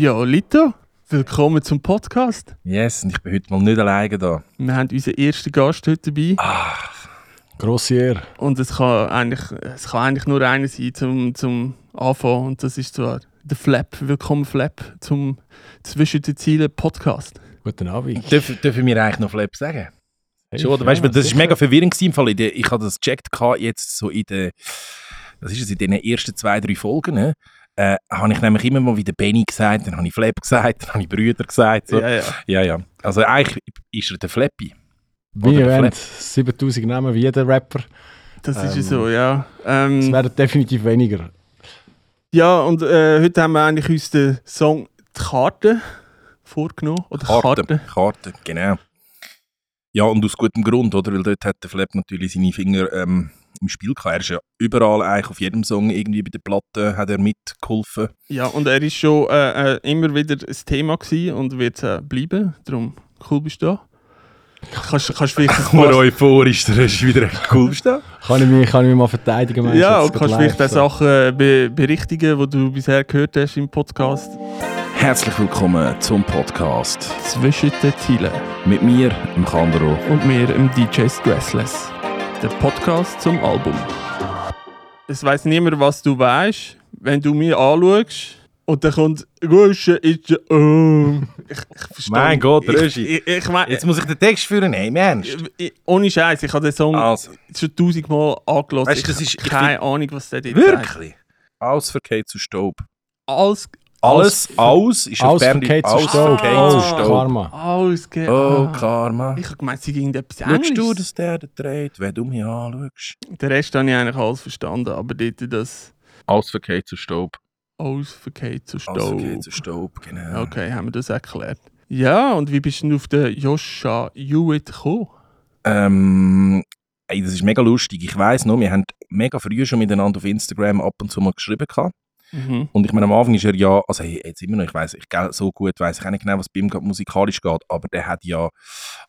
Ja, Lito, willkommen zum Podcast. Yes, und ich bin heute mal nicht alleine da. Wir haben unseren ersten Gast heute dabei. Grosse Ehre. Und es kann eigentlich, es kann eigentlich nur einer sein zum, zum Anfangen. Und das ist zwar der Flap. Willkommen, Flap, zum Zwischen den Zielen Podcast. Guten Abend. Dürfen, dürfen wir eigentlich noch Flap sagen? Hey, Schon, oder? Weißt, du, das ist mega verwirrend gewesen, im Fall. Ich habe das gecheckt jetzt so in den, das ist es, in den ersten zwei, drei Folgen, ne? Äh, habe ich nämlich immer mal wieder Benny gesagt, dann habe ich Flap gesagt, dann habe ich Brüder gesagt. So. Ja, ja. ja, ja. Also eigentlich ist er der Flappy. Erwähnt, Flap. 7000 Namen wie jeder Rapper. Das ist ja Ähm, so, ja. Es Ähm, werden definitiv weniger. ja, und äh, heute haben wir eigentlich uns den Song «Die Karte» vorgenommen. Oder Karte. «Karte». Karte, genau. Ja, und aus gutem Grund, oder? Weil dort hat der Flap natürlich seine Finger ähm, im Spiel gehabt. Er ist ja überall, eigentlich auf jedem Song, irgendwie bei der Platte, hat er mitgeholfen. Ja, und er ist schon äh, äh, immer wieder ein Thema gewesen und wird es äh, bleiben. Darum, cool bist du da. Kannst, kannst vielleicht ein paar, euphorisch, der ist wieder cool. Kann ich mich, kann ich mich mal verteidigen? meinst ja, und kannst vielleicht auch so? Sachen äh, be berichtigen, die du bisher gehört hast im Podcast. Herzlich willkommen zum Podcast. Zwischen den Zielen. Mit mir, dem Kandro. Und mir, im DJ Stressless. Der Podcast zum Album. Es weiß niemand, was du weißt, wenn du mich anschaust. Und dann kommt Gusche ist oh. Ich, ich verstehe Mein. Gott, ich, Röschi. ich, ich, mein, Jetzt muss ich den Text führen, Ernst. ich, ohne Scheiß, ich habe den Song Also, schon tausendmal angelassen. Weißt du, ich das ist- habe ich keine Ahnung, was der sagt. wirklich? Alles verkehrt zu Staub. Alles, Alles, aus ist auf Alles Berndeutsch. verkehrt zu Alles Staub. verkehrt zu Oh. Karma. alles ge Oh, ah. Karma. Ich habe gemeint, sie ging etwas Schaust du, Englisches. dass der da dreht, wenn du mich anschaust? Den Rest habe ich eigentlich alles verstanden, aber dort das Alles verkehrt zu Staub. Ausverkehr zu Alles Staub. verkehrt zu Staub, genau. Okay, haben wir das erklärt. Ja, und wie bist du denn auf den Joscha Hewitt gekommen? Ähm, ey, das ist mega lustig. Ich weiss noch, wir haben mega früh schon miteinander auf Instagram ab und zu mal geschrieben. Gehabt. Mhm. Und ich meine, am Anfang ist er ja, also hey, jetzt immer noch, ich weiß, ich so gut weiß ich auch nicht genau, was bei ihm gerade musikalisch geht, aber der hat ja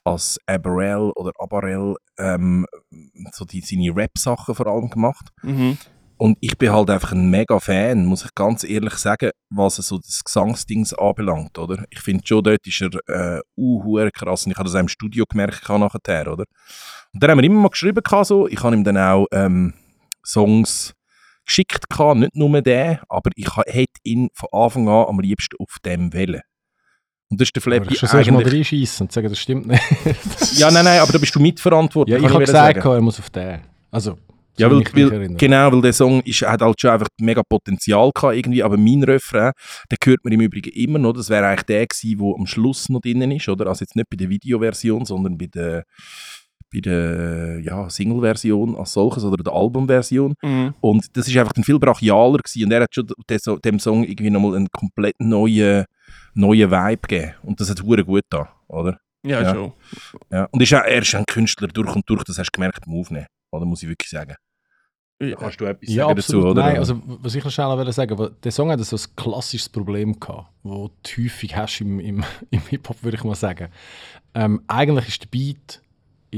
als Abarel oder Abarel ähm, so die, seine Rap-Sachen vor allem gemacht. Mhm. Und ich bin halt einfach ein mega Fan, muss ich ganz ehrlich sagen, was so das Gesangsdings anbelangt, oder? Ich finde schon, dort ist er äh, uh, krass und ich habe das auch im Studio gemerkt nachher, oder? Und dann haben wir immer mal geschrieben so. ich habe ihm dann auch ähm, Songs geschickt gehabt, nicht nur den, aber ich hätte ihn von Anfang an am liebsten auf dem wählen. Und das ist der Aber Flappy ich schon zuerst mal eigentlich... reinschießen und sagen, das stimmt nicht. Ja, nein, nein, aber da bist du mitverantwortlich, ja, ich habe gesagt, er muss auf den. Also, Ja, weil, weil, genau, weil der Song ist, hat halt schon einfach mega Potenzial gehabt irgendwie, aber mein Refrain, den hört man im Übrigen immer noch, das wäre eigentlich der gewesen, der am Schluss noch drinnen ist, oder? Also jetzt nicht bei der Videoversion, sondern bei der, bei der ja, Single-Version als solches oder der Albumversion. Mhm. Und das ist einfach dann viel brachialer gewesen und er hat schon dem, So- dem Song irgendwie nochmal einen komplett neuen, neuen Vibe gegeben und das hat hure gut da, oder? Ja, Ja. schon. Ja. Und ist auch, er ist ein Künstler durch und durch, das hast du gemerkt beim Aufnehmen, oder? Muss ich wirklich sagen. Ja. Kannst du etwas Ja, sagen absolut. dazu, oder? Nein, also, was ich noch schnell wollte sagen, weil der Song hat so ein klassisches Problem gehabt, wo du häufig hast im, im, im Hip-Hop, würde ich mal sagen. Ähm, eigentlich ist der Beat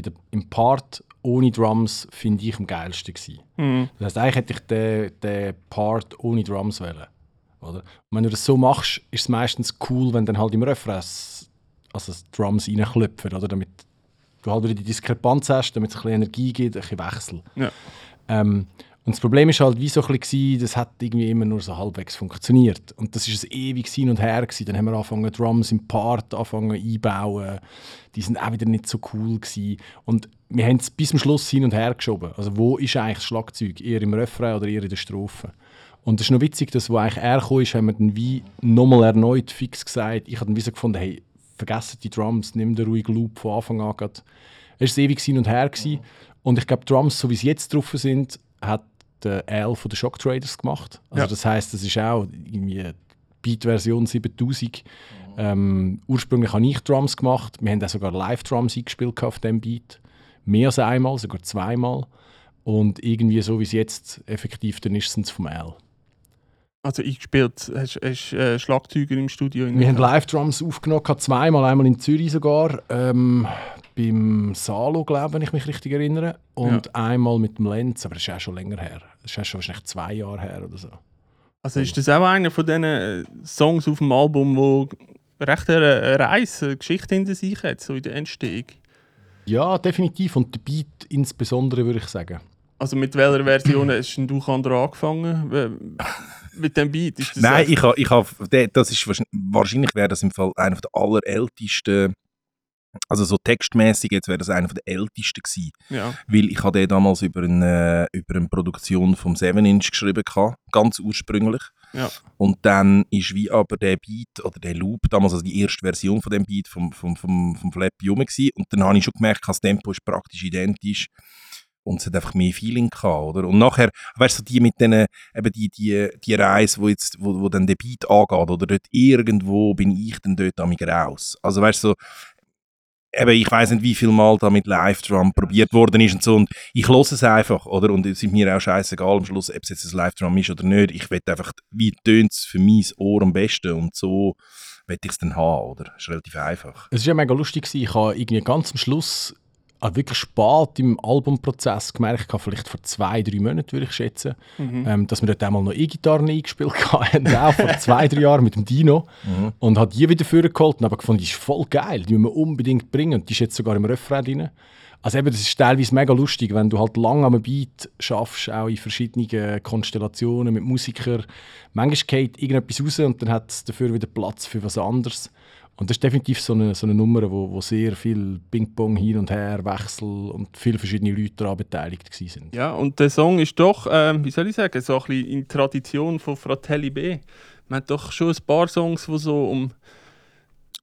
der, im Part ohne Drums, finde ich, am geilsten gewesen. Mhm. Das heißt, eigentlich hätte ich den, den Part ohne Drums wählen. Oder? Und wenn du das so machst, ist es meistens cool, wenn dann halt im Refrain also das Drums reinklopfen, oder? Damit du halt wieder die Diskrepanz hast, damit es ein bisschen Energie gibt, ein bisschen Wechsel. Ja. Ähm, und das Problem ist halt, wie so ein bisschen, das hat irgendwie immer nur so halbwegs funktioniert. Und das ist ein ewig hin und her gewesen. Dann haben wir angefangen, Drums im Part anfangen einbauen. Die sind auch wieder nicht so cool gewesen. Und wir haben es bis zum Schluss hin und her geschoben. Also wo ist eigentlich das Schlagzeug? Eher im Refrain oder eher in der Strophe? Und es ist noch witzig, dass wo eigentlich er kam, ist, haben wir dann wie nochmal erneut fix gesagt. Ich habe dann wie so gefunden, hey, vergessen die Drums, nimm den ruhigen Loop von Anfang an. Es war ewig hin und her. Gewesen. Und ich glaube, Drums, so wie sie jetzt drauf sind, hat der Al von den Shock Traders gemacht. Also Ja. das heißt, das ist auch irgendwie Beat-Version 7000. Ähm, ursprünglich habe ich Drums gemacht. Wir haben auch sogar Live-Drums eingespielt auf dem Beat. Mehr als einmal, sogar zweimal. Und irgendwie so wie es jetzt effektiv dann ist, sind es vom Al. Also eingespielt, hast du äh, Schlagzeuger im Studio? Wir haben Live-Drums aufgenommen, zweimal, einmal in Zürich sogar, ähm, beim Salo, glaube ich, wenn ich mich richtig erinnere. Und einmal mit dem Lenz, aber das ist auch schon länger her. Das ist schon wahrscheinlich zwei Jahre her oder so. Also ist das auch einer von diesen äh, Songs auf dem Album, wo recht eine eine Reise, eine Geschichte hinter sich hat, so in der Entstehung? Ja, definitiv. Und der Beat insbesondere, würde ich sagen. Also mit welcher Version hast denn du Kandra angefangen? Äh, Mit dem Beat? Ist das Nein, ich habe, ich hab, das ist wahrscheinlich, wahrscheinlich wäre das im Fall einer der allerältesten, also so textmäßig jetzt wäre das einer der ältesten gewesen, Ja. weil ich habe den damals über eine, über eine Produktion vom 7 Inch geschrieben gehabt, ganz ursprünglich. Ja. Und dann ist wie aber der Beat oder der Loop, damals also die erste Version von dem Beat vom, vom, vom, vom Flappy rum gewesen. und dann habe ich schon gemerkt, das Tempo ist praktisch identisch und es hat einfach mehr Feeling gehabt, oder? Und nachher, weißt du, die mit denen, eben die, die, die Reise, wo, jetzt, wo, wo dann der Beat angeht, oder dort irgendwo bin ich dann dort amig raus. Also weißt du, so, eben, ich weiß nicht, wie viel Mal da mit Live-Drum probiert worden ist und so, und ich höre es einfach, oder? Und es ist mir auch scheißegal am Schluss, ob es jetzt ein Live-Drum ist oder nicht. Ich will einfach, wie tönt es für mein Ohr am besten und so will ich es dann haben, oder? Das ist relativ einfach. Es war ja mega lustig. Ich habe irgendwie ganz am Schluss, ah, wirklich spät im Albumprozess gemerkt, ich habe vielleicht vor zwei, drei Monaten, würde ich schätzen, Mhm. ähm, dass wir dort einmal noch E-Gitarren eingespielt haben, auch vor zwei, drei Jahren mit dem Dino. Und habe die wieder vorgeholt und habe gefunden, die ist voll geil, die müssen wir unbedingt bringen. Und die ist jetzt sogar im Refrain drin. Also eben, das ist teilweise mega lustig, wenn du halt lange am Beat schaffst, auch in verschiedenen Konstellationen mit Musikern. Manchmal geht irgendetwas raus und dann hat es dafür wieder Platz für was anderes. Und das ist definitiv so eine, so eine Nummer, wo, wo sehr viel Ping-Pong hin und her, Wechsel und viele verschiedene Leute daran beteiligt waren. Ja, und der Song ist doch, ähm, wie soll ich sagen, so ein bisschen in Tradition von Fratelli B. Man hat doch schon ein paar Songs, die so um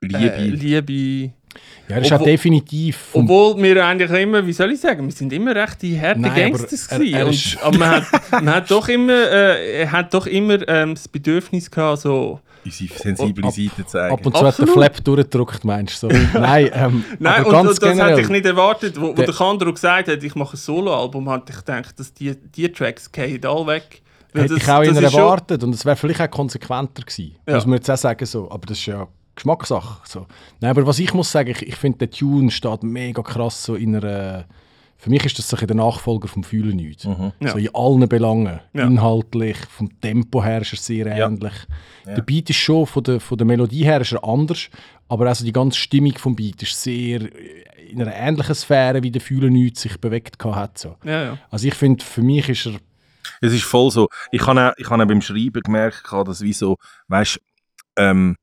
Liebe. äh, Liebe. Ja, das ist auch Obwohl- definitiv Obwohl wir eigentlich immer, wie soll ich sagen, wir sind immer recht die harten Nein, aber Gangsters er- gewesen. er und, aber man hat, man hat doch immer, äh, er hat doch immer ähm, das Bedürfnis gehabt, so. Unsere sensible ab- Seite zeigen. ab und zu hat der Absolut. Flap durchgedrückt, meinst du? So. Nein, ähm, Nein, aber und, ganz und das generell. hätte ich nicht erwartet. Wo, wo Der- der Kandro gesagt hat, ich mache ein Soloalbum, hatte ich gedacht, dass die, die Tracks gehen alle weg. Hätte das- ich auch das ist schon- erwartet und es wäre vielleicht auch konsequenter gewesen. Ja. Muss man jetzt auch sagen so. Aber das ist ja Geschmackssache. So. Nein, aber was ich muss sagen, ich, ich finde, der Tune steht mega krass so in einer... Für mich ist das so der Nachfolger vom Fühlen nichts. Mhm. Ja. So in allen Belangen. Ja. Inhaltlich, vom Tempo her ist er sehr Ja. ähnlich. Der Beat ist schon von der, von der Melodie her ist er anders, aber also die ganze Stimmung vom Beat ist sehr in einer ähnlichen Sphäre, wie der Fühlen nichts sich bewegt hat. So. Ja, ja. Also ich finde, für mich ist er Es ist voll so. Ich habe auch, ich habe auch beim Schreiben gemerkt, dass wie so, weißt, ähm,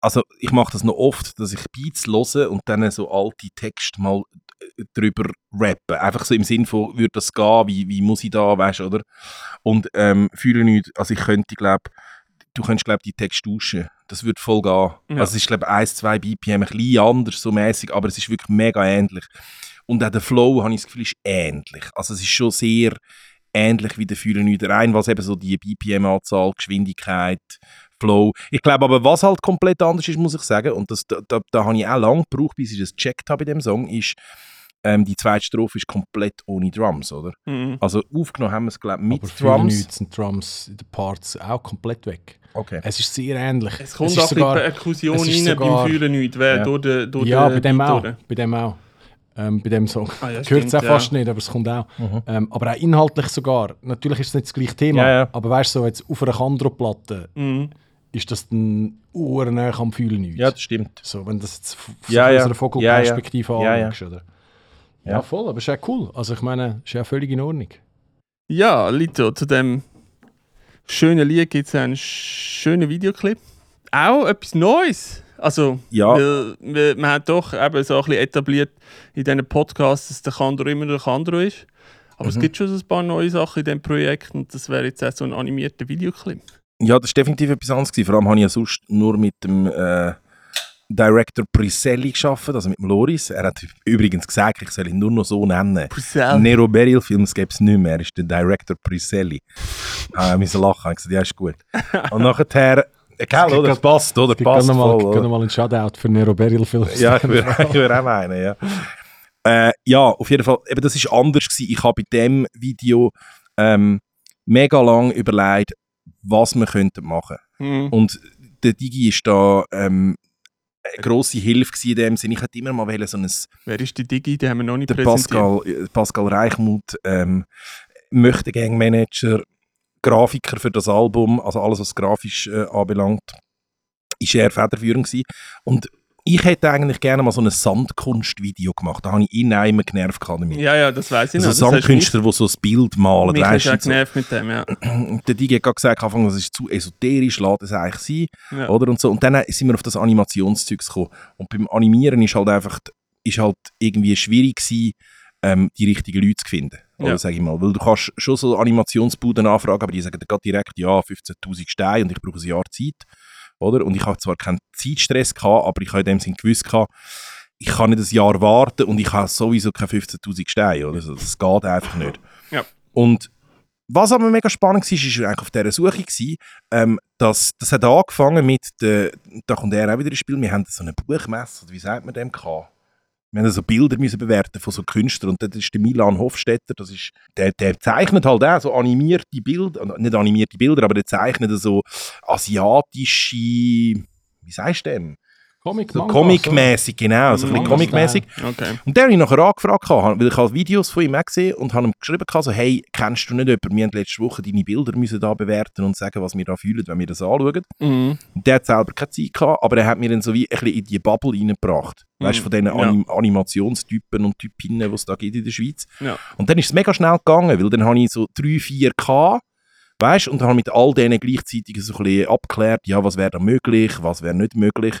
also ich mache das noch oft, dass ich Beats höre und dann so alte Texte mal äh, drüber rappen. Einfach so im Sinn von, würde das gehen, wie, wie muss ich da, weißt oder? Und ähm, fühle nicht, also ich könnte, glaube du könntest, glaube die Texte tauschen. Das würde voll gehen. Ja. Also es ist, glaube 1, 2 BPM, ein bisschen anders so mäßig, aber es ist wirklich mega ähnlich. Und auch der Flow, habe ich das Gefühl, ist ähnlich. Also es ist schon sehr ähnlich wie der Fühlen nicht rein, was eben so die BPM-Anzahl, Geschwindigkeit, Flow. Ich glaube aber, was halt komplett anders ist, muss ich sagen, und das, da, da, da habe ich auch lange gebraucht, bis ich das gecheckt habe bei dem Song, ist, ähm, die zweite Strophe ist komplett ohne Drums, oder? Mhm. Also aufgenommen haben wir es, glaube ich, mit aber Drums. nichts sind Drums in den Parts auch komplett weg. Okay. Es ist sehr ähnlich. Es kommt ist auch ein sogar- Perkussion es ist rein sogar- beim Fühlen nicht, Ja. durch den durch ja, bei dem auch. Bei dem auch. Ähm, bei dem Song. Ah, ja, Hört es auch ja. fast nicht, aber es kommt auch. Ähm, aber auch inhaltlich sogar. Natürlich ist es nicht das gleiche Thema, Ja, ja. aber weißt du, so jetzt auf einer Kandro-Platte Mhm. Ist das dann urnäher am Fühlen nichts. Ja, das stimmt. so, wenn du das jetzt f- Ja, einer Vogelperspektive Ja, ja. Ja, ja. anschaust. Oder? Ja. Ja. voll, aber ist ja cool. Also ich meine, ist ja völlig in Ordnung. Ja, Lito, zu dem schönen Lied gibt es einen schönen Videoclip. Auch etwas Neues. Also, Ja. weil, weil man hat doch eben so ein bisschen etabliert in diesen Podcasts, dass der Kandro immer der Kandro ist. Aber es Mhm. gibt schon so ein paar neue Sachen in diesem Projekt und das wäre jetzt auch so ein animierter Videoclip. Ja, das war definitiv etwas anderes. gewesen. Vor allem habe ich ja sonst nur mit dem äh, Director Priselli gearbeitet, also mit dem Loris. Er hat übrigens gesagt, ich soll ihn nur noch so nennen. Priscilla. Nero Beryl Films gäbe es nicht mehr, er ist der Director Priselli. Ah, ich lachen, ich gesagt, ja, ist gut. Und nachher, äh, gell, oder? Das passt, oder? Ich kann Passt voll, oder? noch mal einen Shoutout für Nero Beryl Films. Ja, ich würde ich würd auch meinen, ja. Äh, ja, auf jeden Fall, eben, das war anders. Gewesen. Ich habe bei dem Video ähm, mega lang überlegt, was wir könnten machen Mhm. Und der Digi ist da ähm, eine grosse Hilfe in dem Sinne. Ich hätte immer mal wollen, so ein, Wer ist die Digi? Den haben wir noch nicht der präsentiert. Pascal, äh, Pascal Reichmuth, ähm, möchte Gang Manager, Grafiker für das Album, also alles, was grafisch äh, anbelangt, ist er federführend gewesen. Und ich hätte eigentlich gerne mal so ein Sandkunstvideo gemacht. Da habe ich ihn auch immer genervt damit. Ja, ja, das weiß ich Also noch. Sandkünstler, die so ein Bild malen, Mich, weißt auch und so. genervt mit dem, ja. Und der DJ hat gerade gesagt, Anfang, das ist zu esoterisch, lässt es eigentlich sein, ja. oder? Und, so. und dann sind wir auf das Animationszeug gekommen. Und beim Animieren ist halt einfach, ist halt irgendwie schwierig gewesen, ähm, die richtigen Leute zu finden. Oder Ja. sag ich mal. Weil du kannst schon so Animationsbuden anfragen, aber die sagen dir direkt, ja, 15'000 Steine und ich brauche ein Jahr Zeit. Oder? Und ich habe zwar keinen Zeitstress gehabt, aber ich habe in dem Sinn gewusst gehabt, ich kann nicht ein Jahr warten und ich habe sowieso keine 15'000 Steine. Oder? So, Das geht einfach nicht. Ja. Und was aber mega spannend war, ist eigentlich auf dieser Suche, gewesen, ähm, dass, das hat angefangen mit, der, da kommt er auch wieder ins Spiel, wir haben so eine Buchmesse, oder wie sagt man dem, gehabt. Wir haben so Bilder müssen bewerten von so Künstlern und das ist der Milan Hofstetter, das ist, der, der zeichnet halt auch so animierte Bilder, äh, nicht animierte Bilder, aber der zeichnet so asiatische, wie sagst du dem? Comic, So Comic-mäßig, genau, so ein bisschen Comic-mäßig. Okay. Und der habe ich nachher angefragt, gehabt, weil ich halt Videos von ihm gesehen und habe ihm geschrieben, gehabt, so, hey, kennst du nicht jemanden, wir haben letzte Woche deine Bilder müssen da bewerten und sagen, was wir da fühlen, wenn wir das anschauen. Mhm. Und der hat selber keine Zeit gehabt, aber er hat mir dann so wie ein bisschen in die Bubble reingebracht. Weißt du, von diesen Ja. Anim Animationstypen und Typinnen, die es da gibt in der Schweiz. Ja. Und dann ist es mega schnell gegangen, weil dann habe ich so drei, vier gehabt, weißt und dann habe ich mit all denen gleichzeitig so ein bisschen abgeklärt, ja, was wäre da möglich, was wäre nicht möglich.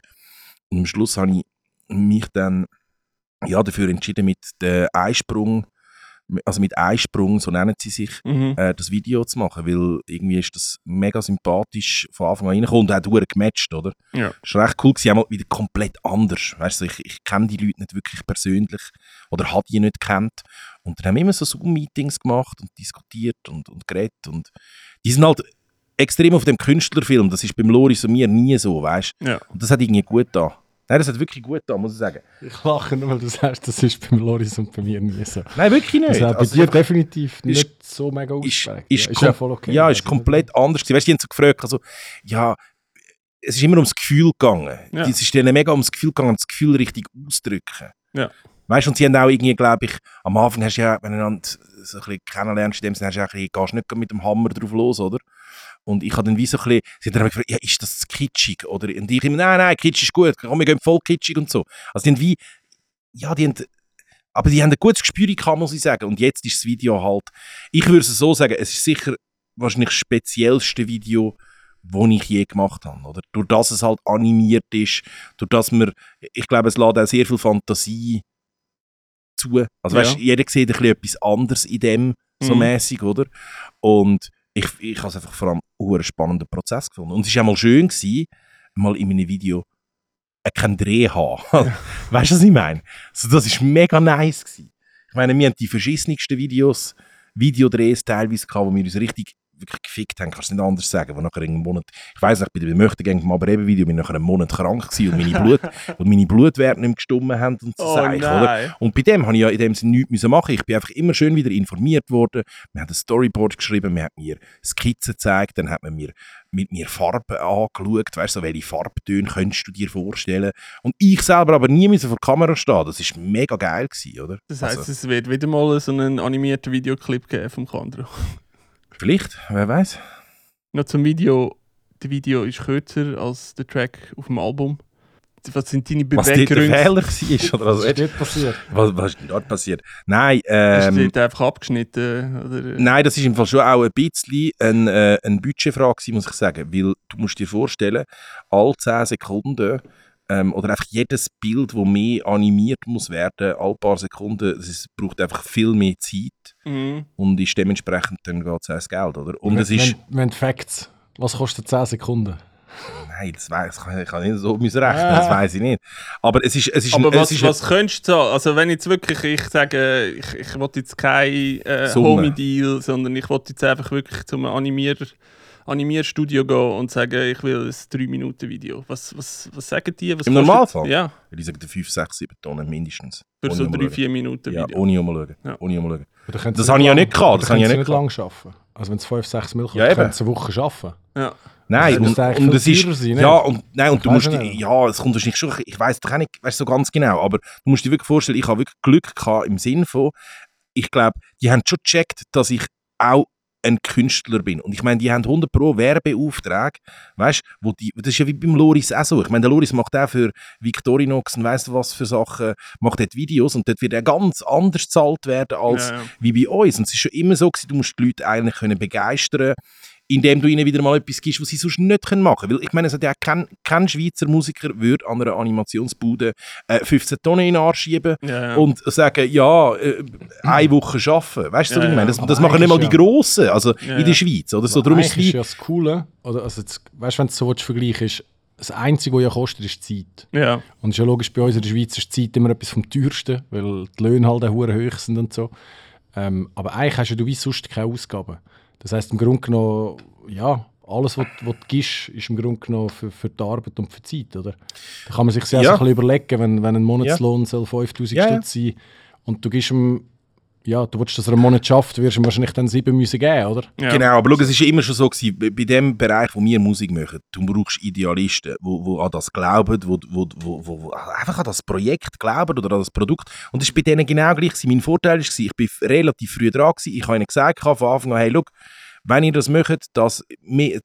Und am Schluss habe ich mich dann ja, dafür entschieden, mit dem Einsprung, also mit Einsprung, so nennen sie sich, Mhm. äh, das Video zu machen, weil irgendwie ist das mega sympathisch von Anfang an reingekommen und auch durch gematcht, oder? Ja. Das war recht cool, gewesen, auch wieder komplett anders. Weißt du, ich, ich kenne die Leute nicht wirklich persönlich oder habe die nicht kennt. Und dann haben wir immer so Zoom-Meetings gemacht und diskutiert und, und geredet und die sind halt extrem auf dem Künstlerfilm, das ist beim Loris und mir nie so, weißt du? Ja. Und das hat irgendwie gut da. Nein, das hat wirklich gut da, muss ich sagen. Ich lache nur, weil du sagst, das ist beim Loris und bei mir nie so. Nein, wirklich nicht. Das ist auch bei Also dir einfach- definitiv nicht so mega ist, ausgeprägt. ist, ja, ist kom- ja voll okay. Ja, ist Also, komplett anders. Weißt du, die haben so gefragt, also, ja, es ist immer ums Gefühl gegangen. Ja. Es ist denen mega ums Gefühl gegangen, das Gefühl richtig auszudrücken. Ja. Weißt du, und sie haben auch irgendwie, glaube ich, am Anfang hast du ja, wenn du so ein bisschen kennenlernst, in dem Sinne hast du ja ein bisschen, gehst nicht mit dem Hammer drauf los, oder? Und ich habe dann wie so ein bisschen, sie haben dann gefragt, ja, ist das kitschig? Oder, und ich immer, nein, nein, kitschig ist gut, komm, wir gehen voll kitschig und so. Also die haben wie, ja, die haben, aber die haben ein gutes Gespür muss ich sagen. Und jetzt ist das Video halt, ich würde es so sagen, es ist sicher wahrscheinlich das speziellste Video, das ich je gemacht habe. Oder? Durch das es halt animiert ist, durch das man, ich glaube, es lädt auch sehr viel Fantasie zu. Also Ja. weißt, jeder sieht ein bisschen etwas anderes in dem, so Mhm. mäßig, oder? Und ich, ich habe es einfach vor allem einen spannenden Prozess gefunden. Und es war auch mal schön, gewesen, mal in einem Video keinen Dreh haben. weißt du, was ich meine? Also, das war mega nice. Gewesen. Ich meine, wir haben die verschissensten Videos, Videodrehs teilweise gehabt, wo wir uns richtig wirklich gefickt haben, kannst du nicht anders sagen, wo nachher einen Monat, ich weiss nicht, bei dem Möchtegern vom Aber-Eben-Video bin ich nachher einen Monat krank gewesen und meine, Blut, und meine Blutwerte nicht mehr gestummen haben und so Oh Zeug, oder? Und bei dem habe ich ja in dem Sinne nichts müssen machen. Ich bin einfach immer schön wieder informiert worden. Wir haben ein Storyboard geschrieben, man hat mir Skizzen gezeigt, dann hat man mir mit mir Farben angeschaut, weißt du, so, welche Farbtöne könntest du dir vorstellen. Und ich selber aber nie müssen vor der Kamera stehen. Das war mega geil, gewesen, oder? Das heisst, Also, es wird wieder mal so einen animierten Videoclip geben vom Kandro. Vielleicht, wer weiß. Noch zum Video. Das Video ist kürzer als der Track auf dem Album. Was sind deine Was dort der Beweggründe? Fehler war. Oder Was ist dort passiert? was, was ist denn dort passiert? Nein, Ist ähm, dort einfach abgeschnitten? Oder? Nein, das ist im Fall schon auch ein bisschen eine, äh, eine Budgetfrage, muss ich sagen. Weil du musst dir vorstellen, alle 10 Sekunden ähm, oder einfach jedes Bild, das mehr animiert muss werden, alle paar Sekunden, das ist, braucht einfach viel mehr Zeit Mhm. und ist dementsprechend dann geht es auch das Geld, oder? Und wenn, es ist... wenn, wenn Facts. Was kostet 10 Sekunden? Nein, das, weiss, das kann ich kann nicht so müssen rechnen, das weiß ich nicht. Aber es ist... Es ist Aber ein, was, es ist was könntest du sagen? Also wenn jetzt wirklich, ich sage, ich, ich will jetzt kein äh. Homie-Deal, sondern ich will jetzt einfach wirklich zum Animierer, Animierstudio gehen und sagen, ich will ein 3-Minuten-Video. Was, was, was sagen die? Was Im Normalfall? Ja, Ich sage 5, 6, 7 Tonnen mindestens. für so umschauen. 3-4 Minuten Ja, Video. ohne umschauen. Ja. Ohne umschauen. Oder können Das habe ich ja nicht gehabt, das habe ich ja nicht lang arbeiten. Also wenn es 5, 6 Mil Ja, sie eine Woche arbeiten. Ja. Nein, Das und, und es ist, sein, ja, nicht? und, nein, und du Weiss musst, ich die- nicht. ja, es kommt wahrscheinlich schon, ich weiß doch auch nicht, weißt so ganz genau, aber du musst dir wirklich vorstellen, ich habe wirklich Glück gehabt im Sinn von, ich glaube, die haben schon gecheckt, dass ich auch ein Künstler bin. Und ich meine, die haben 100 pro Werbeaufträge, weißt wo die, das ist ja wie beim Loris auch so. Ich meine, der Loris macht auch für Victorinox und weiss was für Sachen, macht dort Videos und dort wird er ganz anders gezahlt werden als Ja, ja. wie bei uns. Und es ist schon immer so gewesen, du musst die Leute eigentlich können begeistern indem du ihnen wieder mal etwas gibst, was sie sonst nicht machen können. Weil ich meine, es hat ja kein, kein Schweizer Musiker würde an einer Animationsbude äh, 15 Tonnen in den Arsch schieben Ja, ja. und sagen, ja, äh, eine Woche arbeiten. Weißt du, Ja, was ich meine? Das, das machen nicht mal die. Grossen, also in der Schweiz. Oder so. Darum ist ja das Coole, oder, also jetzt, weißt, wenn du es so willst vergleichen ist das Einzige, was ja kostet, ist Zeit. ja. Und es ist ja logisch, bei uns in der Schweiz ist die Zeit immer etwas vom teuersten, weil die Löhne halt auch hoch sind und so. Ähm, aber eigentlich hast ja du wie sonst keine Ausgaben. Das heisst, im Grunde genommen, ja, alles, was, was du gibst, ist im Grunde genommen für, für die Arbeit und für die Zeit, oder? Da kann man sich sehr Ja. so ein bisschen überlegen, wenn, wenn ein Monatslohn soll 5000 Ja, ja. Stutz sein und du gibst ihm, ja, du willst, dass er einen Monat schafft, wirst du ihm wahrscheinlich dann sieben müssen geben, oder? ja. Genau, aber schau, es ist ja immer schon so gewesen, bei dem Bereich, wo wir Musik machen, du brauchst Idealisten, wo, wo an das glauben, wo, wo, wo, wo, wo einfach an das Projekt glauben oder an das Produkt. Und das ist bei denen genau gleich gewesen. Mein Vorteil war, ich bin relativ früh dran gewesen. Ich habe ihnen gesagt von Anfang an, hey, schau, wenn ihr das macht, das,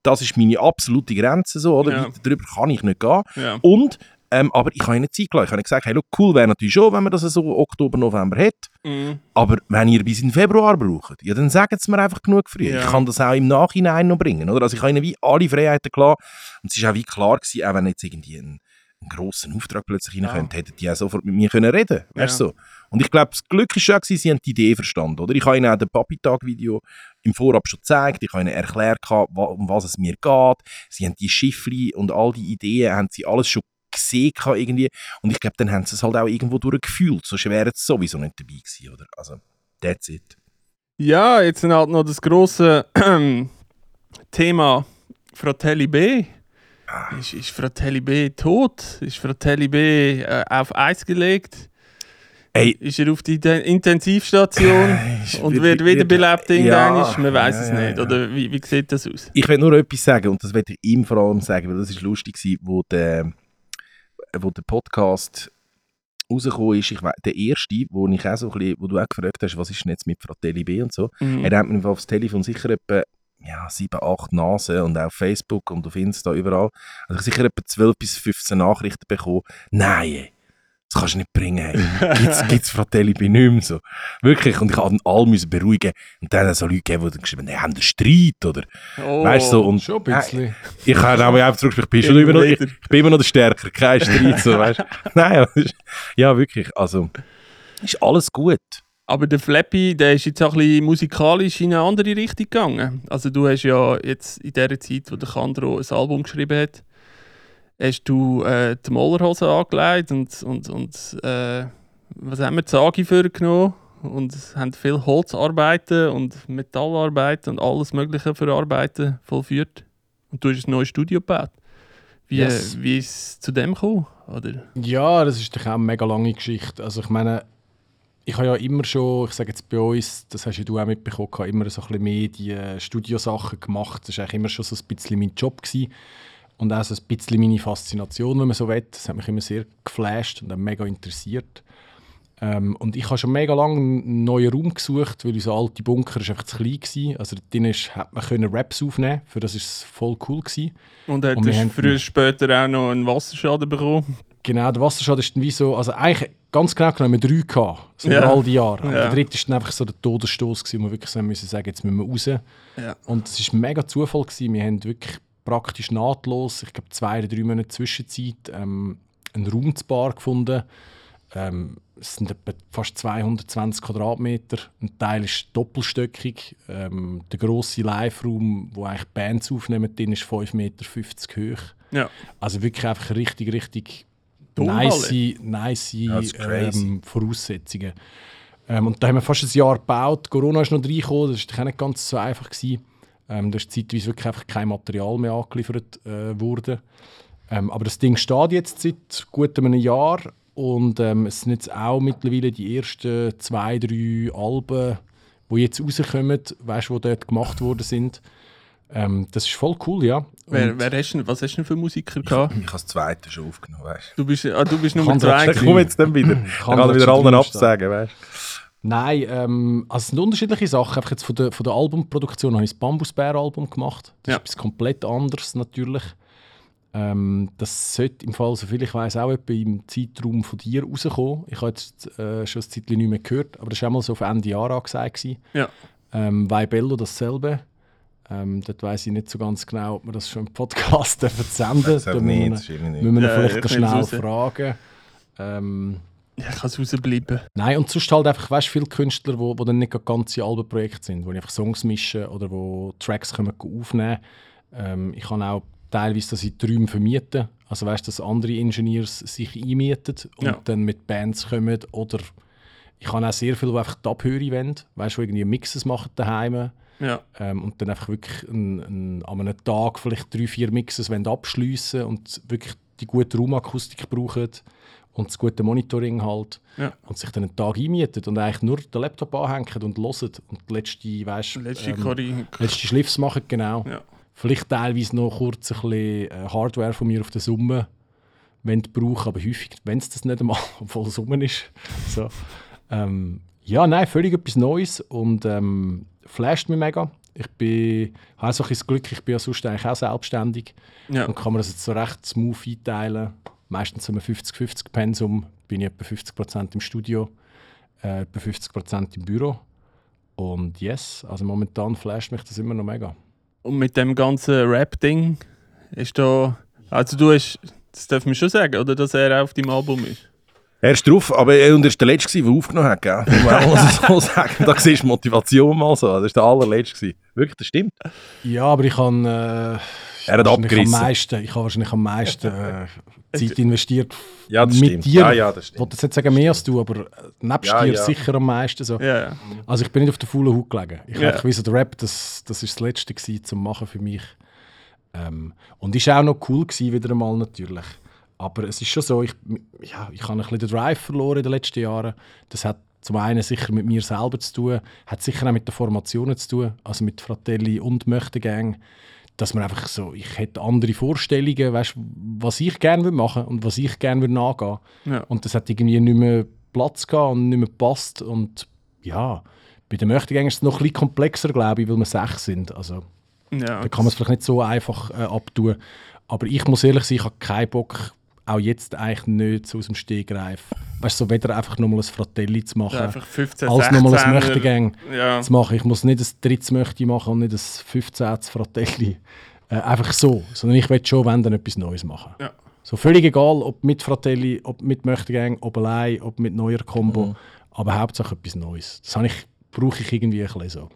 das ist meine absolute Grenze so, oder? Ja. Darüber kann ich nicht gehen. Ja. Und, ähm, aber ich habe ihnen Zeit gelassen. Ich habe gesagt, hey, schau, cool wäre natürlich schon, wenn man das so Oktober, November hat. Mhm. Aber wenn ihr bis in Februar braucht, ja, dann sagt es mir einfach genug früh. Ja. Ich kann das auch im Nachhinein noch bringen. Oder? Also ich habe ihnen wie alle Freiheiten klar. Und es ist auch wie klar gewesen, auch wenn jetzt irgendwie ein, einen grossen Auftrag plötzlich Ja. reinkommt, hätten die auch sofort mit mir können reden weißt Ja. so. Und ich glaube, das Glück ist schon, gewesen, sie haben die Idee verstanden. Oder? Ich habe ihnen auch das Papi-Tag-Video im Vorab schon gezeigt. Ich habe ihnen erklärt, um was es mir geht. Sie haben die Schiffli und all die Ideen, haben sie alles schon gesehen gehabt irgendwie. Und ich glaube, dann haben sie es halt auch irgendwo durchgefühlt. Sonst wären sie sowieso nicht dabei gewesen. Oder? Also, that's it. Ja, jetzt halt noch das große Thema Fratelli B. Ah. Ist, ist Fratelli B tot? Ist Fratelli B äh, auf Eis gelegt? Ey. Ist er auf die Intensivstation Ist- und wird wiederbelebt Ja, irgendwann? Man weiß ja, es ja, nicht. ja. Oder wie, wie sieht das aus? Ich will nur etwas sagen und das werde ich ihm vor allem sagen, weil das ist lustig wo der, wo der Podcast rausgekommen ist. Ich weiss, der erste, wo, ich auch so ein bisschen, wo du auch gefragt hast, was ist denn jetzt mit Fratelli B und so. Mhm. Er hat mir aufs Telefon sicher etwa ja, 7, 8 Nasen und auch auf Facebook und auf Insta überall. Also sicher etwa 12 bis 15 Nachrichten bekommen. Nein, das kannst du nicht bringen. Ey. Gibt's, gibt's Fratelli B nicht mehr so. Wirklich. Und ich musste alle müssen beruhigen. Und dann hat so Leute gegeben, die dann geschrieben haben, die haben einen Streit oder oh. weißt du so. Und Schon ein bisschen. ich habe auch einfach zurück, ich bin, schon Immer noch, ich, ich bin immer noch der Stärker, kein Streit, so, weißt du. Nein, ja, wirklich, also, ist alles gut. Aber der Flappy, der ist jetzt auch ein bisschen musikalisch in eine andere Richtung gegangen. Also du hast ja jetzt in der Zeit, wo der Kandro ein Album geschrieben hat, hast du äh, die Mollerhose angelegt und, und, und äh, was haben wir, die Sagi vorgenommen und haben viel Holzarbeiten und Metallarbeiten und alles mögliche für Arbeiten vollführt. Und du hast ein neues Studio gebaut. Wie, Yes. wie ist es zu dem gekommen? Oder? Ja, das ist doch auch eine mega lange Geschichte. Also ich meine, ich habe ja immer schon, ich sage jetzt bei uns, das hast ja du auch mitbekommen, immer so ein bisschen Medien, Studiosachen gemacht. Das war eigentlich immer schon so ein bisschen mein Job. Gewesen. Und auch so ein bisschen meine Faszination, wenn man so will. Das hat mich immer sehr geflasht und mega interessiert. Ähm, und ich habe schon mega lange einen neuen Raum gesucht, weil unser alter Bunker ist einfach zu klein war. Also dort drin ist, hat man können Raps aufnehmen für das war es voll cool. Gewesen. Und hat Und wir er früher später auch noch einen Wasserschaden bekommen? Genau, der Wasserschaden ist dann wie so, also eigentlich ganz genau genommen drei gehabt, so über all die Jahre. Ja. der dritte ist dann einfach so der Todesstoß gewesen, wo wir wirklich so müssen sagen, jetzt müssen wir raus. Ja. Und es war mega Zufall gewesen. Wir haben wirklich praktisch nahtlos, ich glaube zwei oder drei Monate Zwischenzeit, ähm, einen Raum zu Bar gefunden. Ähm, es sind etwa fast 220 Quadratmeter. Ein Teil ist doppelstöckig. Ähm, der grosse Live-Raum, wo eigentlich Bands aufnehmen, drin ist 5,50 Meter hoch. Ja. Also wirklich einfach richtig, richtig nice, nice ähm, Voraussetzungen. Ähm, und da haben wir fast ein Jahr gebaut. Corona ist noch reingekommen, das war auch nicht ganz so einfach. Gewesen. Ähm, da ist zeitweise wirklich einfach kein Material mehr angeliefert äh, worden. Ähm, aber das Ding steht jetzt seit gut einem Jahr und ähm, es sind jetzt auch mittlerweile die ersten zwei, drei Alben, die jetzt rauskommen, weißt du, die dort gemacht worden sind. Ähm, das ist voll cool, ja. Wer, wer hast du, was hast du denn für Musiker gehabt? Ich habe das zweite schon aufgenommen, weißt Du bist, ah, du bist Nummer zwei. hat du. gewesen. Komm jetzt dann wieder. Ich Kann wieder allen absagen, weißt du. Nein, ähm, also es sind unterschiedliche Sachen. Einfach jetzt von der, von der Albumproduktion habe ich das Bambusbär-Album gemacht. Das Ja. ist etwas komplett anderes natürlich. Ähm, das sollte im Fall, soviel ich weiß, auch etwa im Zeitraum von dir rauskommen. Ich habe jetzt äh, schon ein Zeitchen nicht mehr gehört, aber das war einmal so auf Ende Jahr angesagt. gewesen. Ja. Ähm, Weibello dasselbe. Ähm, dort weiß ich nicht so ganz genau, ob wir das schon im Podcast senden Das dürfen. auch nicht, das ist irgendwie nicht. Müssen wir Ja, vielleicht noch schnell raus. fragen. Ähm, Ja, ich kann es rausbleiben. Nein, und sonst halt einfach, weißt, viele Künstler, wo, wo dann nicht ganze Albenprojekte sind, wo ich einfach Songs mischen oder wo Tracks können aufnehmen ähm, Ich kann auch teilweise das in Träumen vermieten. Also weißt, dass andere Engineers sich einmieten und Ja. dann mit Bands kommen. Oder ich habe auch sehr viele, die einfach die Abhöre wollen, weißt, die irgendwie Mixes machen daheim Ja. ähm, und dann einfach wirklich ein, ein, an einem Tag vielleicht drei, vier Mixes abschliessen und wirklich die gute Raumakustik brauchen und das gute Monitoring halt Ja. und sich dann einen Tag einmieten und eigentlich nur den Laptop anhängen und hören und die letzte, weißt, Letzte ähm, letzte Schliffs machen, genau. Ja. Vielleicht teilweise noch kurz ein bisschen äh, Hardware von mir auf der Summe, wenn du brauchst, aber häufig, wenn es das nicht einmal, obwohl es rum ist. So. Ähm, ja, nein, völlig etwas Neues und ähm, flasht mich mega. Ich bin, habe so ein bisschen das Glück, ich bin ja sonst eigentlich auch selbstständig Ja. und kann mir das jetzt so recht smooth einteilen. Meistens so ein 50-50 Pensum, bin ich etwa 50% im Studio, äh, etwa 50% im Büro. Und yes, also momentan flasht mich das immer noch mega. Und mit dem ganzen Rap-Ding ist da. Also, du hast. Das darf man schon sagen, oder? Dass er auf deinem Album ist. Er ist drauf, aber er war der Letzte, der aufgenommen hat. Gell? Auch so sagen. Da siehst du Motivation mal so. Das war der allerletzte. Wirklich, das stimmt. Ja, aber ich kann. Äh, Er hat abgerissen. Am meisten, ich habe wahrscheinlich am meisten äh, Zeit investiert. Ja, das mit stimmt. dir. Ja, ja, das Ich stimmt. wollte jetzt nicht sagen mehr als du, aber äh, nebst Ja, dir ja. sicher am meisten. So. Ja, ja. Also ich bin nicht auf der faulen Haut gelegen. Ich Ja. so der Rap, das, das ist das Letzte gewesen, zum Machen für mich. Ähm, und ist auch noch cool gewesen, wieder einmal natürlich. Aber es ist schon so, ich, ja, ich habe ein bisschen den Drive verloren in den letzten Jahren. Das hat zum einen sicher mit mir selber zu tun, hat sicher auch mit den Formationen zu tun, also mit Fratelli und Möchtegang. Dass man einfach so, ich hätte andere Vorstellungen, weißt, was ich gerne machen würde und was ich gerne würde nachgehen. Ja. Und das hat irgendwie nicht mehr Platz gehabt und nicht mehr gepasst. Und ja, bei den Möchtegängern ist es noch ein bisschen komplexer, glaube ich, weil wir sechs sind. Also ja da kann man es vielleicht nicht so einfach äh, abtun. Aber ich muss ehrlich sein, ich habe keinen Bock, auch jetzt eigentlich nicht so aus dem Stegreif, weißt du, so weder einfach nochmal ein Fratelli zu machen, einfach 15, als nochmal ein 16er. Möchtegäng Ja. zu machen. Ich muss nicht ein drittes Möchte machen und nicht ein 15. Fratelli. Äh, einfach so. Sondern ich will schon, wenn dann etwas Neues machen. Ja. So völlig egal, ob mit Fratelli, ob mit Möchtegäng, ob allein, ob mit neuer Combo. Mhm. Aber Hauptsache etwas Neues. Das ich, brauche ich irgendwie ein bisschen so.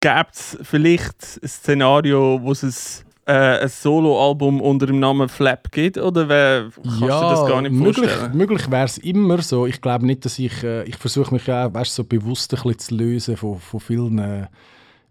Gibt es vielleicht ein Szenario, wo es äh, ein Solo-Album unter dem Namen Flap gibt? Oder kannst du dir das gar nicht möglich, vorstellen? möglich wäre es immer so. Ich glaube nicht, dass ich, äh, ich versuche mich auch, weißt, so bewusst ein bisschen zu lösen von, von vielen, äh,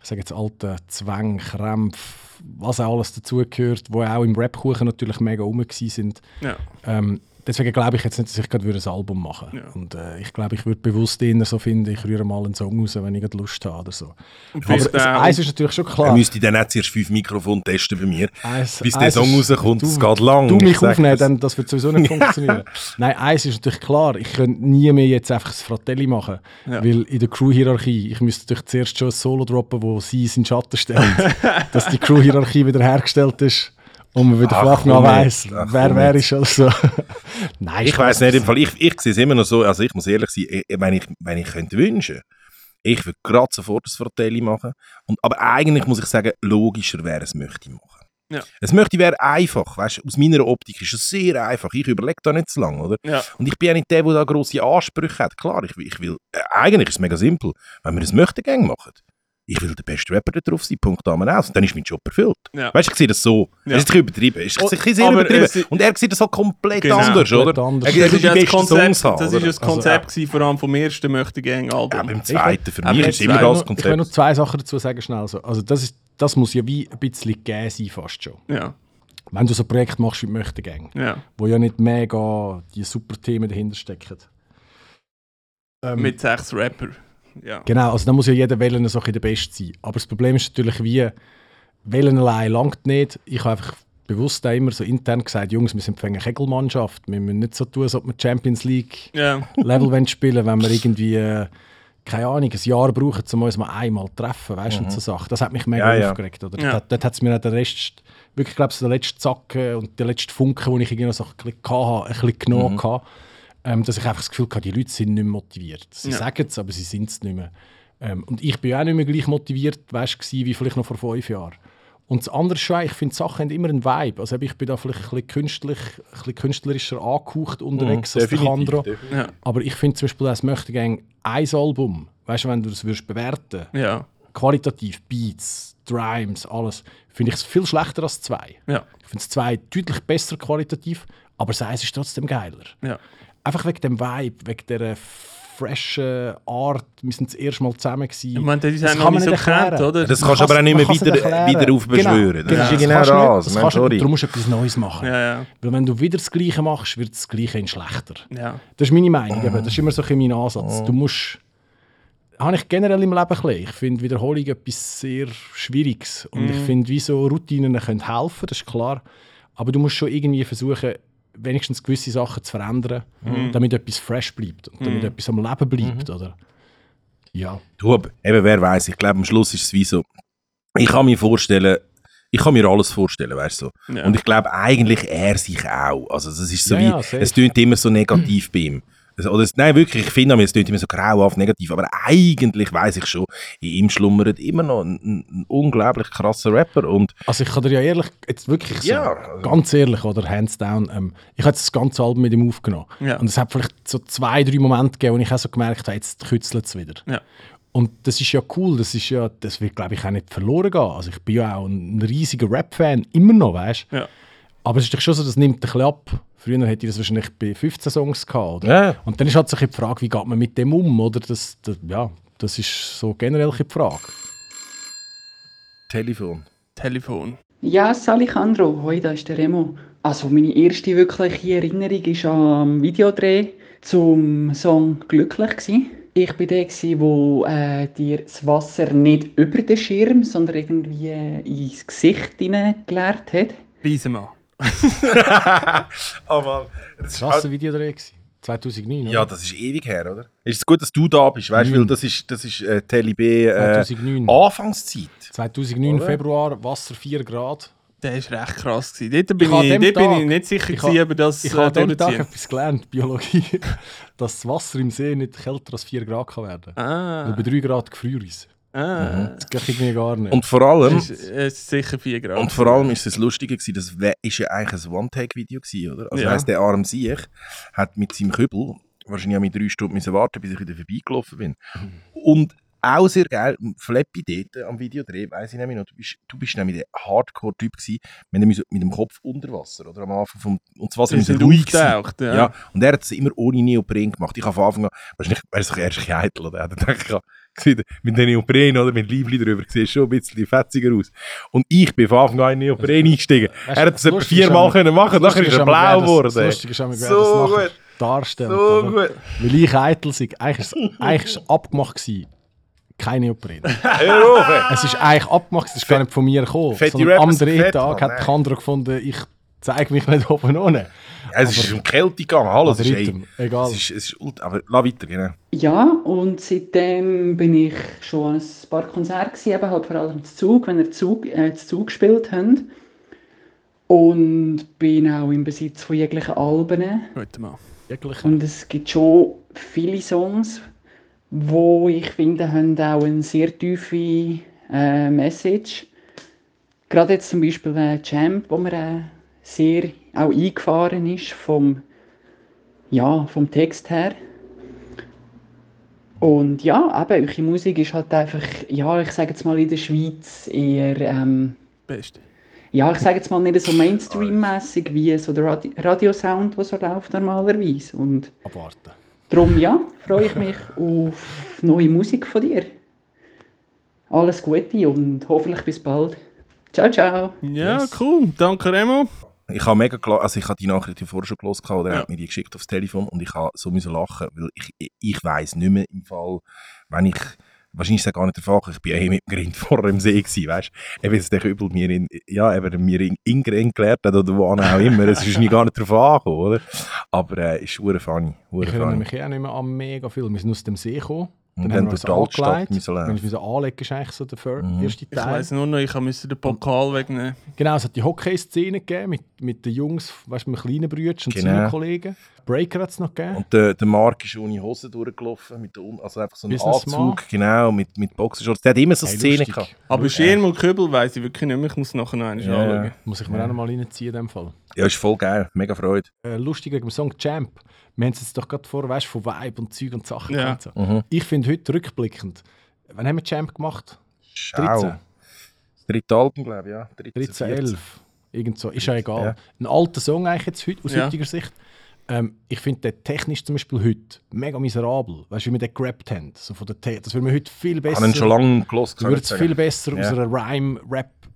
ich sage jetzt alten Zwängen, Krämpfen, was auch alles dazugehört, wo auch im Rap-Kuchen natürlich mega rum sind. Ja. Ähm, deswegen glaube ich jetzt nicht, dass ich gerade ein Album machen würde. Ja. Und äh, ich glaube, ich würde bewusst eher so finden, ich rühre mal einen Song raus, wenn ich gerade Lust habe oder so. Und Aber das eins ist natürlich schon Er klar. müsste dann nicht zuerst fünf Mikrofone testen bei mir. Eins- Bis der Song ist- rauskommt, du- es geht lang. Du ich mich aufnehmen, das. dann, das wird sowieso nicht funktionieren. Nein, eins ist natürlich klar, ich könnte nie mehr jetzt einfach das Fratelli machen. Ja. Weil in der Crew-Hierarchie, ich müsste natürlich zuerst schon ein Solo droppen, wo sie es in den Schatten stellen. dass die Crew-Hierarchie wieder hergestellt ist und man wieder Ach, von Anfang an komm weiss. Ach, wer wer ist oder so. Nein, Ich weiß nicht, im Fall, ich, ich sehe es immer noch so, also ich muss ehrlich sein, ich, wenn, ich, wenn ich könnte wünschen, ich würde gerade sofort das Fratelli machen. Und, aber eigentlich muss ich sagen, logischer wäre es möchte ich machen. Ja. Es möchte wäre einfach, weißt, aus meiner Optik ist es sehr einfach. Ich überlege da nicht zu lange, oder? Ja. Und ich bin ja nicht der, der da grosse Ansprüche hat. Klar, ich, will- ich will, äh, eigentlich ist es mega simpel, wenn wir das Möchtegänge machen. Ich will der beste Rapper da drauf sein, Punkt Damen aus. Und dann ist mein Job erfüllt. Ja. Weißt du, ich sehe das so. Ja. Es ist ein bisschen übertrieben. Es ist ein Und- bisschen sehr aber übertrieben. es Und er sieht das halt komplett Genau. anders, oder? anders. Er will Das ist ja das besten Konzept, Songs das ist ja das Also, Konzept gewesen, vor allem vom ersten Möchtegänge-Album. Ja, beim zweiten, für mich ist immer zwei- das Ich will Konzept. noch zwei Sachen dazu sagen, schnell so. Also das, ist, das muss ja wie ein bisschen gegeben sein fast schon. ja. Wenn du so ein Projekt machst wie Möchtegäng, ja. wo ja nicht mega die super Themen dahinter stecken. Ähm, Mit sechs Rapper. Ja. Genau, also da muss ja jeder Wellen so ein bisschen der Beste sein. Aber das Problem ist natürlich wie, Wellen allein langt nicht. Ich habe einfach bewusst auch immer so intern gesagt, Jungs, wir sind eine Kegelmannschaft. Wir müssen nicht so tun, als ob wir Champions League Ja. Level wollen spielen, wenn wir irgendwie äh, keine Ahnung, ein Jahr brauchen, um uns mal einmal zu treffen, weißt du, und so Sachen. Das hat mich mega Mhm. Ja. aufgeregt. Oder? Ja. Dort, dort hat es mir auch den Rest, wirklich, glaube ich, so den letzten Zacken und den letzten Funken, den ich irgendwie noch so ein bisschen hatte, ein bisschen genommen Mhm. hatte, ähm, dass ich einfach das Gefühl hatte, die Leute sind nicht mehr motiviert. Sie Ja. sagen es, aber sie sind es nicht mehr. Ähm, und ich bin ja auch nicht mehr gleich motiviert weißt, gewesen, wie vielleicht noch vor fünf Jahren. Und das andere ist schon, ich finde, Sachen haben immer einen Vibe. Also ich bin da vielleicht ein bisschen, künstlich, ein bisschen künstlerischer angehaucht unterwegs als der Kandro. definitiv. Ja. Aber ich finde zum Beispiel, es möchte gerne ein Album, weißt du, wenn du das würdest bewerten, Ja. qualitativ, Beats, Rhymes, alles, finde ich es viel schlechter als zwei. Ja. Ich finde es zwei deutlich besser qualitativ, aber das eins ist trotzdem geiler. Ja. Einfach wegen dem Vibe, wegen dieser freshen Art. Wir sind das erste Mal zusammen. Gewesen. Ich meine, das ist Das kann nicht man so nicht erklären. kennt, oder? Das kannst du aber auch nicht mehr wieder, nicht erklären. wieder aufbeschwören. Genau, Das ist ja das genau nicht- das. das Mensch, kannst du nicht. Darum musst du etwas Neues machen. ja, ja. Weil wenn du wieder das Gleiche machst, wird das Gleiche in schlechter. ja. Das ist meine Meinung. eben. Das ist immer so ein bisschen mein Ansatz. Du musst. Habe ich generell im Leben ein bisschen. Ich finde Wiederholung etwas sehr Schwieriges. Und ich finde, wie so Routinen können helfen, das ist klar. Aber du musst schon irgendwie versuchen, wenigstens gewisse Sachen zu verändern, damit etwas fresh bleibt und damit etwas am Leben bleibt. Oder? Ja. Du, eben, wer weiß, ich glaube, am Schluss ist es wie so, ich kann mir vorstellen, ich kann mir alles vorstellen, weißt du. So. Ja. Und ich glaube eigentlich er sich auch. Also das ist so Ja, wie, ja, es tönt immer so negativ bei ihm. Also, Oder es, nein, wirklich, ich finde, es tönt immer so grauhaft negativ, aber eigentlich weiß ich schon, in ihm schlummert immer noch ein, ein, unglaublich krasser Rapper und Also ich kann dir ja ehrlich, jetzt wirklich so, Ja, also- ganz ehrlich, oder hands down, ähm, ich habe jetzt das ganze Album mit ihm aufgenommen. Ja. Und es hat vielleicht so zwei, drei Momente gegeben, wo ich auch so gemerkt habe, jetzt kützelt es wieder. Ja. Und das ist ja cool, das ist ja, das wird glaube ich auch nicht verloren gehen. Also ich bin ja auch ein riesiger Rap-Fan, immer noch, weißt du. Ja. Aber es ist doch schon so, das nimmt ein bisschen ab. Früher hätte ich das wahrscheinlich bei 15 Songs gehabt, oder? Ja. Und dann ist halt so die Frage, wie geht man mit dem um, oder? Das, das, ja, das ist so generell die Frage. Telefon. Telefon. Ja, Alejandro, hoi, da ist der Remo. Also meine erste wirkliche Erinnerung ist am Videodreh zum Song «Glücklich». Gsi. Ich war der, gsi, wo äh, dir das Wasser nicht über den Schirm, sondern irgendwie äh, ins Gesicht hineingeleert hat. Riesenmann. oh Mann. Das war ein Videodreh. gewesen. 2009, ja, oder? das ist ewig her, oder? Ist es gut, dass du da bist, weißt du, weil das ist, das ist äh, Tele B äh, 2009. Anfangszeit. 2009 Oder? Februar, Wasser 4 Grad. Der ist recht krass. Gewesen. Dort bin, Ich habe ich, an dort dem bin ich Tag- nicht sicher, ich gewesen, ob das Ich äh, habe an dem Tag etwas gelernt, Biologie, dass das Wasser im See nicht kälter als 4 Grad kann werden kann. Ah, Weil bei 3 Grad gefriert es. Ah. Das geht irgendwie gar nicht. Und vor allem, Es ist, es ist sicher 4 Grad. und vor allem ist es lustige gewesen, das ist ja eigentlich ein One-Take-Video gewesen, oder? Also Ja. heisst, der arme Siech hat mit seinem Kübel wahrscheinlich auch mit drei Stunden müssen warten, bis ich wieder vorbeigelaufen bin. Und auch sehr geil, Flappy dort am Videodreh, weiss ich nämlich noch, du bist, du bist nämlich der Hardcore-Typ gewesen, wir haben mit dem Kopf unter Wasser, oder? Am Anfang vom, und das Wasser Wir ist ruhig aufgetaucht, ja. Ja. und er hat es immer ohne Neopren gemacht. Ich habe von Anfang an, wahrscheinlich wäre es doch erst ein heitel, oder? Dann denke ich, gesehen, mit den Neopren oder mit Liebli drüber, sieht schon ein bisschen fetziger aus. Und ich bin von Anfang an in Neopren eingestiegen. Weißt er hat es etwa viermal können machen, das nachher ist er blau das- geworden. Das ist, am- So das gut. darstellt. So gut. Weil ich eitel sei. Eigentlich es abgemacht gewesen. Keine Neopren. Es ist eigentlich abgemacht, es ist gar nicht von mir gekommen. Am Drehtag Mann, hat. Kandro gefunden, ich zeige mich nicht oben ohne. Es ist um Kälte gegangen, alles ist, ey, egal. Es ist, es ist, aber lass weiter, genau. Ja, und seitdem bin ich schon an ein paar Konzerte gewesen, eben halt vor allem zu Zug, wenn wir Zug, äh, zu Zug gespielt haben. Und bin auch im Besitz von jeglichen Alben. Warte mal. Wirklich. Und es gibt schon viele Songs, wo ich finde, haben auch eine sehr tiefe äh, Message. Gerade jetzt zum Beispiel äh, Champ, wo mir äh, sehr auch eingefahren ist vom, ja, vom Text her. Und ja, eben, eure Musik ist halt einfach, ja, ich sage jetzt mal in der Schweiz eher, ähm, Beste. ja, ich sage jetzt mal nicht so Mainstream-mäßig wie so der Radi Radiosound, der so läuft normalerweise. Und Abwarten. Darum ja, freue ich mich auf neue Musik von dir. Alles Gute und hoffentlich bis bald. Ciao, ciao. Ja, Yes. cool. Danke, Remo. Ich habe mega klar, also ich habe die Nachricht ja vorher schon gelesen, oder er Ja. hat mir die geschickt aufs Telefon und ich habe so müssen lachen, weil ich, ich, weiß nicht mehr im Fall, wenn ich, wahrscheinlich ist das gar nicht der Fall, ich bin ja eh mit dem Grind vorher im See gewesen, weißt du, eben, der Übel mir in, ja, eben, mir in Ingrid geklärt hat oder wo auch immer, es ist mir gar nicht darauf angekommen, oder? Aber, äh, ist hure funny, hure Ich erinnere mich eh auch nicht mehr an mega viel. Wir sind aus dem See gekommen Dann, dann haben wir Altstadt angelegt. ich müssen anlegen, ist eigentlich so der fir- Mhm. erste Ich Teil. weiss nur noch, ich musste den Pokal wegnehmen. Genau, es hat die Hockey-Szene gegeben mit, mit den Jungs, weißt du, mit kleinen Brüdern und Genau. seinen Kollegen. Breaker hat es noch gegeben. Und der, der Mark ist ohne Hose durchgelaufen, mit der, also einfach so ein. Anzug, genau, mit, mit Boxershorts. Der hat immer so Hey, Szenen lustig. gehabt. Aber. Schirm und Kübel weiss ich wirklich nicht mehr. Ich muss nachher noch einmal Ja, anschauen. ja. Muss ich mir auch noch mal reinziehen in dem Fall. Ja, ist voll geil, mega Freude. Äh, lustig wegen dem Song Champ. Wir haben es jetzt doch gerade vor, weißt du, von Vibe und Zeug und Sachen Ja. So. Mhm. Ich finde heute rückblickend, wann haben wir Champ gemacht? Schau. 13? Das dritte Album, glaube ich, ja. 13, 13, 14. 11. Irgend so, ist ja egal. Ja. Ein alter Song eigentlich jetzt heute, aus Ja. heutiger Sicht. Ähm, ich finde den technisch zum Beispiel heute mega miserabel. Weißt du, wie wir den gerappt haben? So von der Te das würde man heute viel Ich besser... habe ihn schon lange gelost. Du würdest es viel besser Ja. aus einer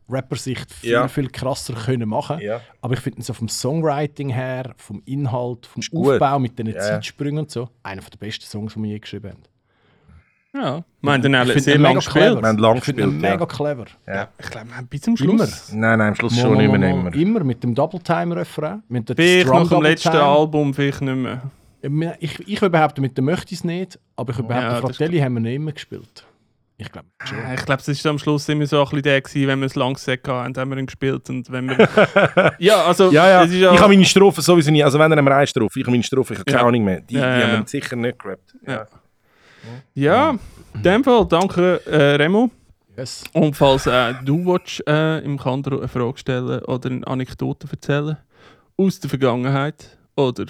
Rhyme-Rapper-Sicht viel, Ja. viel krasser können machen Ja. Aber ich finde es so vom Songwriting her, vom Inhalt, vom Ist gut. Aufbau mit den Ja. Zeitsprüngen und so, einer der besten Songs, die wir je geschrieben haben. Ja, wir haben finde sehr lange gespielt. Wir haben lang Ich finde ihn gespielt, ja. mega clever. Ja. Ich glaube, wir haben bis zum Immer. Schluss. Nein, nein, am Schluss Mo- schon mo- immer, immer. Immer mit dem Double-Time-Refrain. Vielleicht nach dem letzten. Album, vielleicht nicht mehr. Ich, ich würde behaupten, mit dem möchte ich es nicht, aber ich würde Ja, Fratelli haben wir nicht immer gespielt. Ich glaube schon. Ich glaube, es war am Schluss immer so ein bisschen der, gewesen, wenn wir es lang Set hatten, haben wir ihn gespielt. Und wenn wir... ja, also, Ja, ja. ja Ich habe meine Strophen sowieso nie. Also, wenn er eine Reisstrophe, ich habe meine Strophe, ich habe keine Ja. Ahnung mehr. Die, Ja, die ja, haben wir sicher nicht gerappt. Ja. Ja. ja, in dem Fall danke äh, Remo. Yes. Und falls äh, du willst, äh, im Kandro eine Frage stellen oder eine Anekdote erzählen aus der Vergangenheit oder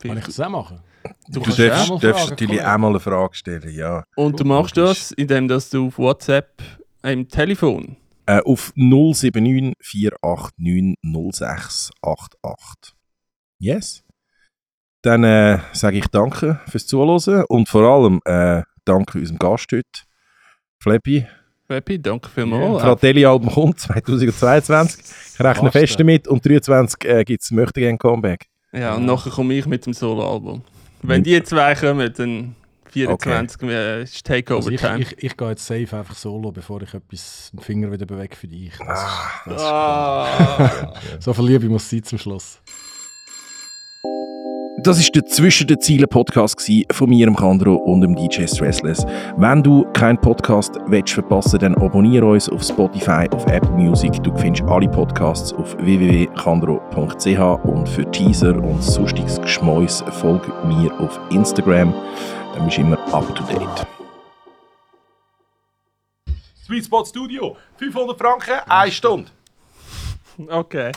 Kann ich das auch machen? Du Du darfst, darfst natürlich auch mal eine Frage stellen, ja. und du machst das, indem dass du auf WhatsApp im Telefon Äh, auf 079 489 0688. Yes. Dann äh, sage ich danke fürs Zuhören und vor allem äh, danke unserem Gast heute, Flappy. Webby, danke Das vielmals. Fratelli-Album kommt 2022. Ich rechne Fast, fest ja. damit und 23 äh, gibt es möchte gerne Comeback. Ja, und nachher komme ich mit dem Soloalbum. Wenn die zwei kommen, dann 24 äh, ist Also Takeover ich, Time. ich, ich gehe jetzt safe einfach solo, bevor ich etwas den Finger wieder bewege für dich. Das ist, das ist Ah. so viel Liebe muss sein zum Schluss. Das ist der Zwischen den Zielen Podcast von mir, dem Kandro und dem DJ Stressless. Wenn du keinen Podcast willst verpassen, dann abonniere uns auf Spotify, auf Apple Music. Du findest alle Podcasts auf www.kandro.ch und für Teaser und sonstiges Geschmäus folge mir auf Instagram. Dann bist du immer up to date. Sweet Spot Studio, 500 Franken, 1 Stunde. Okay.